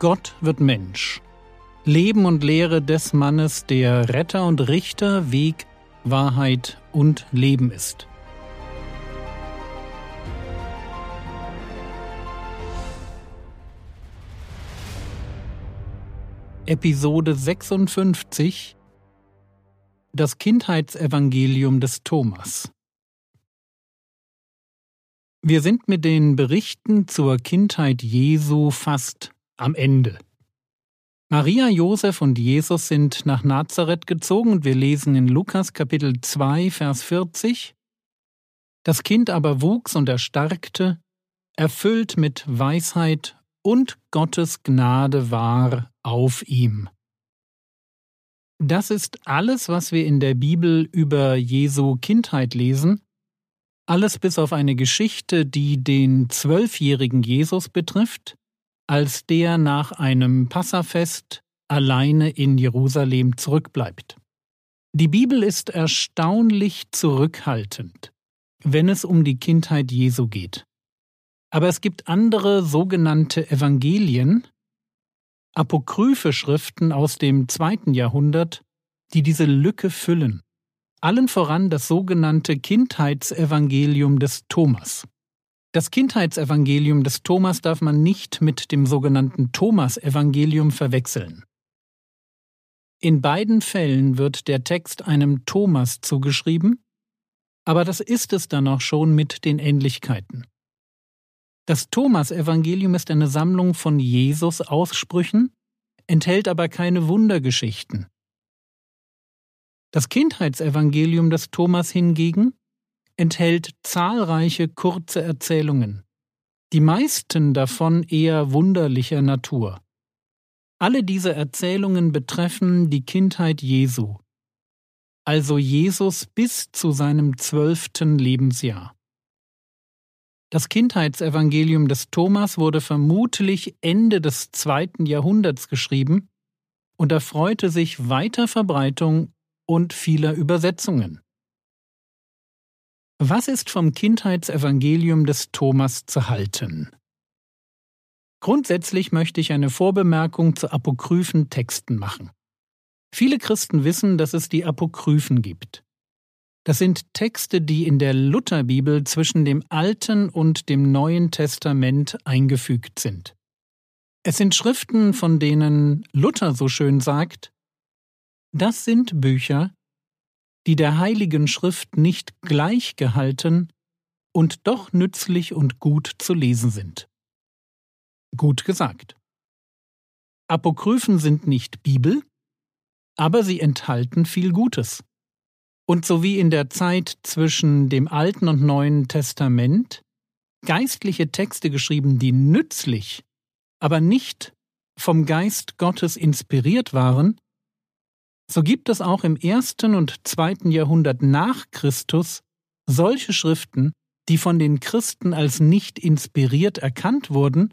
Gott wird Mensch. Leben und Lehre des Mannes, der Retter und Richter, Weg, Wahrheit und Leben ist. Episode 56 Das Kindheitsevangelium des Thomas Wir sind mit den Berichten zur Kindheit Jesu fast am Ende. Maria, Josef und Jesus sind nach Nazareth gezogen und wir lesen in Lukas Kapitel 2, Vers 40. Das Kind aber wuchs und erstarkte, erfüllt mit Weisheit und Gottes Gnade war auf ihm. Das ist alles, was wir in der Bibel über Jesu Kindheit lesen, alles bis auf eine Geschichte, die den zwölfjährigen Jesus betrifft, als der nach einem Passafest alleine in Jerusalem zurückbleibt. Die Bibel ist erstaunlich zurückhaltend, wenn es um die Kindheit Jesu geht. Aber es gibt andere sogenannte Evangelien, apokryphe Schriften aus dem zweiten Jahrhundert, die diese Lücke füllen. Allen voran das sogenannte Kindheitsevangelium des Thomas. Das Kindheitsevangelium des Thomas darf man nicht mit dem sogenannten Thomas-Evangelium verwechseln. In beiden Fällen wird der Text einem Thomas zugeschrieben, aber das ist es dann auch schon mit den Ähnlichkeiten. Das Thomas-Evangelium ist eine Sammlung von Jesus-Aussprüchen, enthält aber keine Wundergeschichten. Das Kindheitsevangelium des Thomas hingegen enthält zahlreiche kurze Erzählungen, die meisten davon eher wunderlicher Natur. Alle diese Erzählungen betreffen die Kindheit Jesu, also Jesus bis zu seinem zwölften Lebensjahr. Das Kindheitsevangelium des Thomas wurde vermutlich Ende des zweiten Jahrhunderts geschrieben und erfreute sich weiter Verbreitung und vieler Übersetzungen. Was ist vom Kindheitsevangelium des Thomas zu halten? Grundsätzlich möchte ich eine Vorbemerkung zu apokryphen Texten machen. Viele Christen wissen, dass es die Apokryphen gibt. Das sind Texte, die in der Lutherbibel zwischen dem Alten und dem Neuen Testament eingefügt sind. Es sind Schriften, von denen Luther so schön sagt, das sind Bücher, die der Heiligen Schrift nicht gleichgehalten und doch nützlich und gut zu lesen sind. Gut gesagt. Apokryphen sind nicht Bibel, aber sie enthalten viel Gutes. Und so wie in der Zeit zwischen dem Alten und Neuen Testament geistliche Texte geschrieben, die nützlich, aber nicht vom Geist Gottes inspiriert waren, so gibt es auch im ersten und zweiten Jahrhundert nach Christus solche Schriften, die von den Christen als nicht inspiriert erkannt wurden,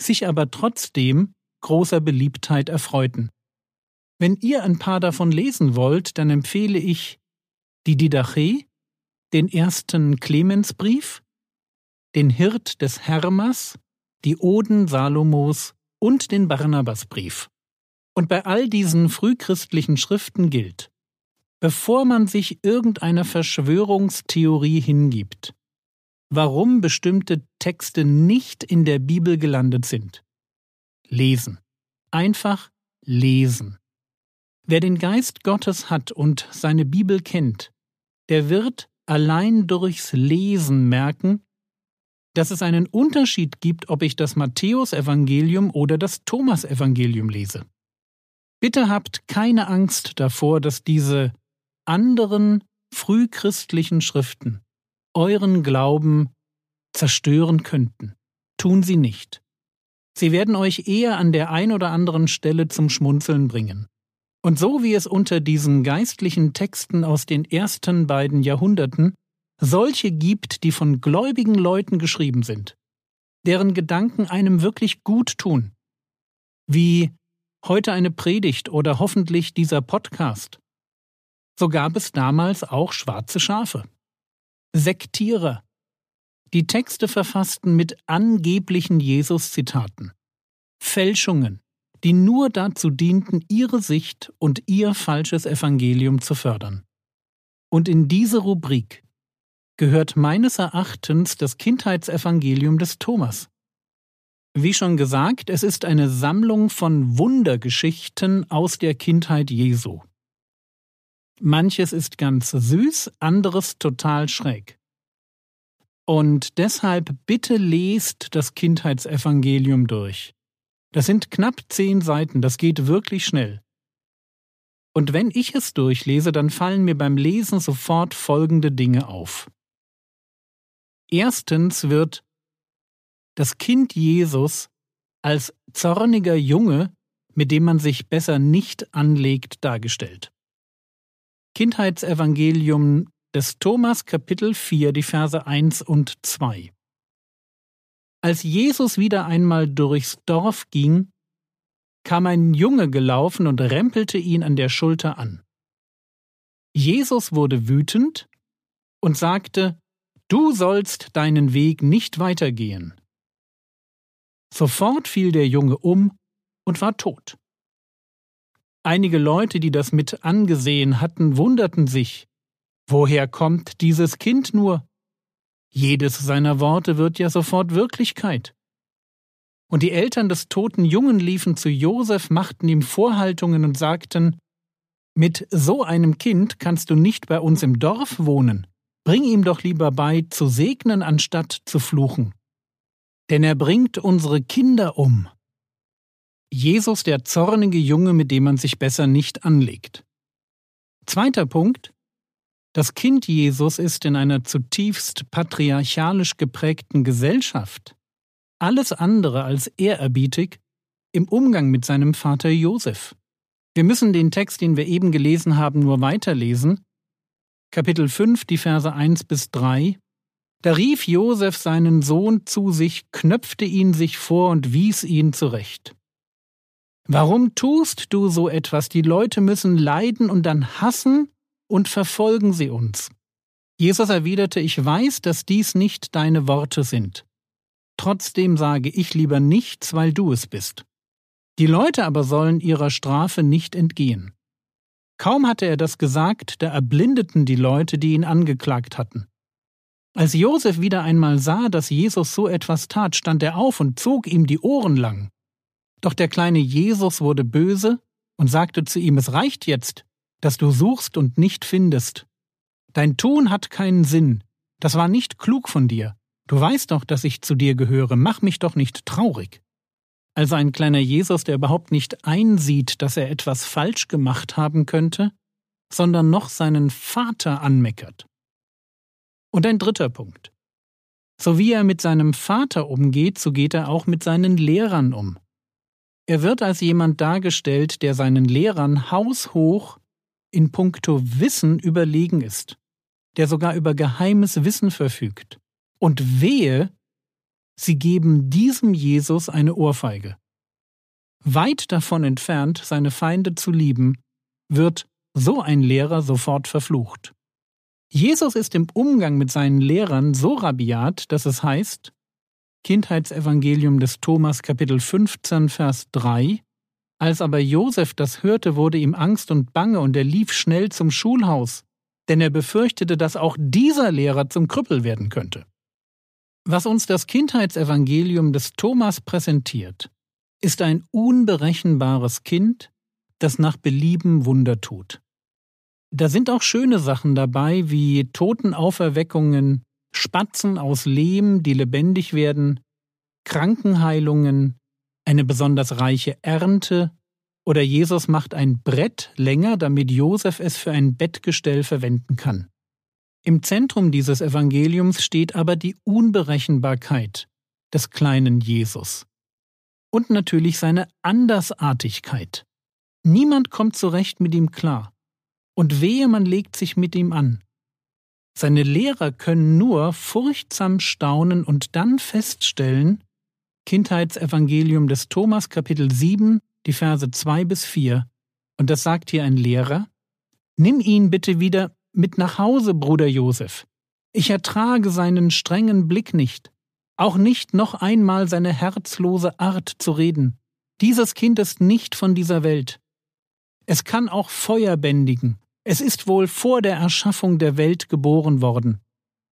sich aber trotzdem großer Beliebtheit erfreuten. Wenn ihr ein paar davon lesen wollt, dann empfehle ich die Didache, den ersten Clemensbrief, den Hirt des Hermas, die Oden Salomos und den Barnabasbrief. Und bei all diesen frühchristlichen Schriften gilt, bevor man sich irgendeiner Verschwörungstheorie hingibt, warum bestimmte Texte nicht in der Bibel gelandet sind. Lesen. Einfach lesen. Wer den Geist Gottes hat und seine Bibel kennt, der wird allein durchs Lesen merken, dass es einen Unterschied gibt, ob ich das Matthäusevangelium oder das Thomasevangelium lese. Bitte habt keine Angst davor, dass diese anderen frühchristlichen Schriften euren Glauben zerstören könnten. Tun sie nicht. Sie werden euch eher an der ein oder anderen Stelle zum Schmunzeln bringen. Und so wie es unter diesen geistlichen Texten aus den ersten beiden Jahrhunderten solche gibt, die von gläubigen Leuten geschrieben sind, deren Gedanken einem wirklich gut tun, wie heute eine Predigt oder hoffentlich dieser Podcast. So gab es damals auch schwarze Schafe. Sektierer, die Texte verfassten mit angeblichen Jesus-Zitaten. Fälschungen, die nur dazu dienten, ihre Sicht und ihr falsches Evangelium zu fördern. Und in diese Rubrik gehört meines Erachtens das Kindheitsevangelium des Thomas. Wie schon gesagt, es ist eine Sammlung von Wundergeschichten aus der Kindheit Jesu. Manches ist ganz süß, anderes total schräg. Und deshalb bitte lest das Kindheitsevangelium durch. Das sind knapp zehn Seiten, das geht wirklich schnell. Und wenn ich es durchlese, dann fallen mir beim Lesen sofort folgende Dinge auf. Erstens wird das Kind Jesus als zorniger Junge, mit dem man sich besser nicht anlegt, dargestellt. Kindheitsevangelium des Thomas Kapitel 4, die Verse 1 und 2. Als Jesus wieder einmal durchs Dorf ging, kam ein Junge gelaufen und rempelte ihn an der Schulter an. Jesus wurde wütend und sagte, Du sollst deinen Weg nicht weitergehen. Sofort fiel der Junge um und war tot. Einige Leute, die das mit angesehen hatten, wunderten sich, woher kommt dieses Kind nur? Jedes seiner Worte wird ja sofort Wirklichkeit. Und die Eltern des toten Jungen liefen zu Josef, machten ihm Vorhaltungen und sagten, mit so einem Kind kannst du nicht bei uns im Dorf wohnen. Bring ihm doch lieber bei, zu segnen, anstatt zu fluchen. Denn er bringt unsere Kinder um. Jesus der zornige Junge, mit dem man sich besser nicht anlegt. Zweiter Punkt. Das Kind Jesus ist in einer zutiefst patriarchalisch geprägten Gesellschaft alles andere als ehrerbietig im Umgang mit seinem Vater Josef. Wir müssen den Text, den wir eben gelesen haben, nur weiterlesen. Kapitel 5, die Verse 1 bis 3. Da rief Josef seinen Sohn zu sich, knöpfte ihn sich vor und wies ihn zurecht. Warum tust du so etwas? Die Leute müssen leiden und dann hassen, und verfolgen sie uns. Jesus erwiderte, ich weiß, dass dies nicht deine Worte sind. Trotzdem sage ich lieber nichts, weil du es bist. Die Leute aber sollen ihrer Strafe nicht entgehen. Kaum hatte er das gesagt, da erblindeten die Leute, die ihn angeklagt hatten. Als Josef wieder einmal sah, dass Jesus so etwas tat, stand er auf und zog ihm die Ohren lang. Doch der kleine Jesus wurde böse und sagte zu ihm, es reicht jetzt, das du suchst und nicht findest. Dein Tun hat keinen Sinn, das war nicht klug von dir. Du weißt doch, dass ich zu dir gehöre, mach mich doch nicht traurig. Also ein kleiner Jesus, der überhaupt nicht einsieht, dass er etwas falsch gemacht haben könnte, sondern noch seinen Vater anmeckert. Und ein dritter Punkt. So wie er mit seinem Vater umgeht, so geht er auch mit seinen Lehrern um. Er wird als jemand dargestellt, der seinen Lehrern haushoch in puncto Wissen überlegen ist, der sogar über geheimes Wissen verfügt. Und wehe, sie geben diesem Jesus eine Ohrfeige. Weit davon entfernt, seine Feinde zu lieben, wird so ein Lehrer sofort verflucht. Jesus ist im Umgang mit seinen Lehrern so rabiat, dass es heißt, Kindheitsevangelium des Thomas Kapitel 15 Vers 3, als aber Josef das hörte, wurde ihm Angst und Bange, und er lief schnell zum Schulhaus, denn er befürchtete, dass auch dieser Lehrer zum Krüppel werden könnte. Was uns das Kindheitsevangelium des Thomas präsentiert, ist ein unberechenbares Kind, das nach Belieben Wunder tut. Da sind auch schöne Sachen dabei, wie Totenauferweckungen, Spatzen aus Lehm, die lebendig werden, Krankenheilungen, eine besonders reiche Ernte oder Jesus macht ein Brett länger, damit Josef es für ein Bettgestell verwenden kann. Im Zentrum dieses Evangeliums steht aber die Unberechenbarkeit des kleinen Jesus. Und natürlich seine Andersartigkeit. Niemand kommt zurecht mit ihm klar. Und wehe, man legt sich mit ihm an. Seine Lehrer können nur furchtsam staunen und dann feststellen, Kindheitsevangelium des Thomas Kapitel 7, die Verse 2 bis 4. Und das sagt hier ein Lehrer. Nimm ihn bitte wieder mit nach Hause, Bruder Josef. Ich ertrage seinen strengen Blick nicht, auch nicht noch einmal seine herzlose Art zu reden. Dieses Kind ist nicht von dieser Welt. Es kann auch Feuer bändigen. Es ist wohl vor der Erschaffung der Welt geboren worden.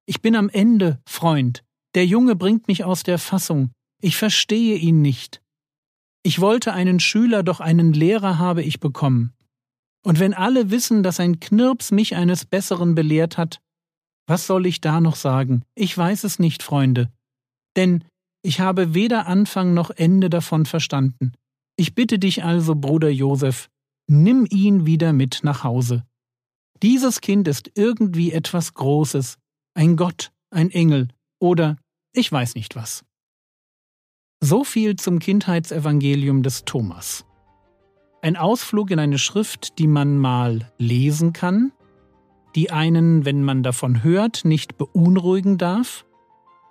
Ich bin am Ende, Freund. Der Junge bringt mich aus der Fassung. Ich verstehe ihn nicht. Ich wollte einen Schüler, doch einen Lehrer habe ich bekommen. Und wenn alle wissen, dass ein Knirps mich eines Besseren belehrt hat, was soll ich da noch sagen? Ich weiß es nicht, Freunde. Denn ich habe weder Anfang noch Ende davon verstanden. Ich bitte dich also, Bruder Josef, nimm ihn wieder mit nach Hause. Dieses Kind ist irgendwie etwas Großes, ein Gott, ein Engel oder ich weiß nicht was. So viel zum Kindheitsevangelium des Thomas. Ein Ausflug in eine Schrift, die man mal lesen kann, die einen, wenn man davon hört, nicht beunruhigen darf,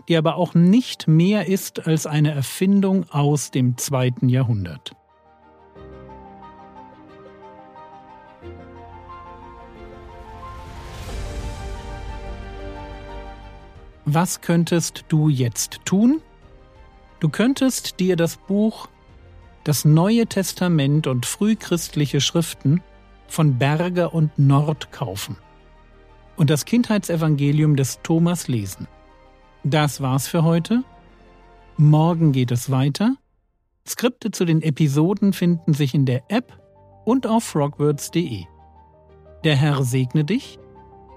die aber auch nicht mehr ist als eine Erfindung aus dem zweiten Jahrhundert. Was könntest du jetzt tun? Du könntest dir das Buch Das Neue Testament und frühchristliche Schriften von Berger und Nord kaufen und das Kindheitsevangelium des Thomas lesen. Das war's für heute. Morgen geht es weiter. Skripte zu den Episoden finden sich in der App und auf frogwords.de. Der Herr segne dich,